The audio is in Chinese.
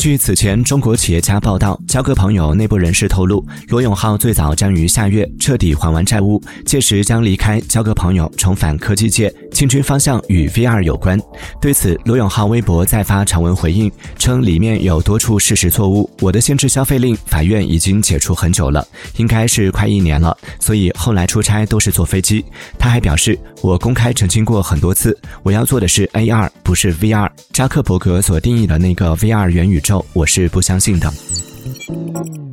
据此前中国企业家报道，交个朋友内部人士透露，罗永浩最早将于下月彻底还完债务，届时将离开交个朋友，重返科技界，进军方向与 VR 有关。对此，罗永浩微博再发长文回应，称里面有多处事实错误。我的限制消费令，法院已经解除很久了，应该是快一年了，所以后来出差都是坐飞机。他还表示，我公开澄清过很多次，我要做的是 AR，不是 VR。扎克伯格所定义的那个 VR 元宇宙。我是不相信的。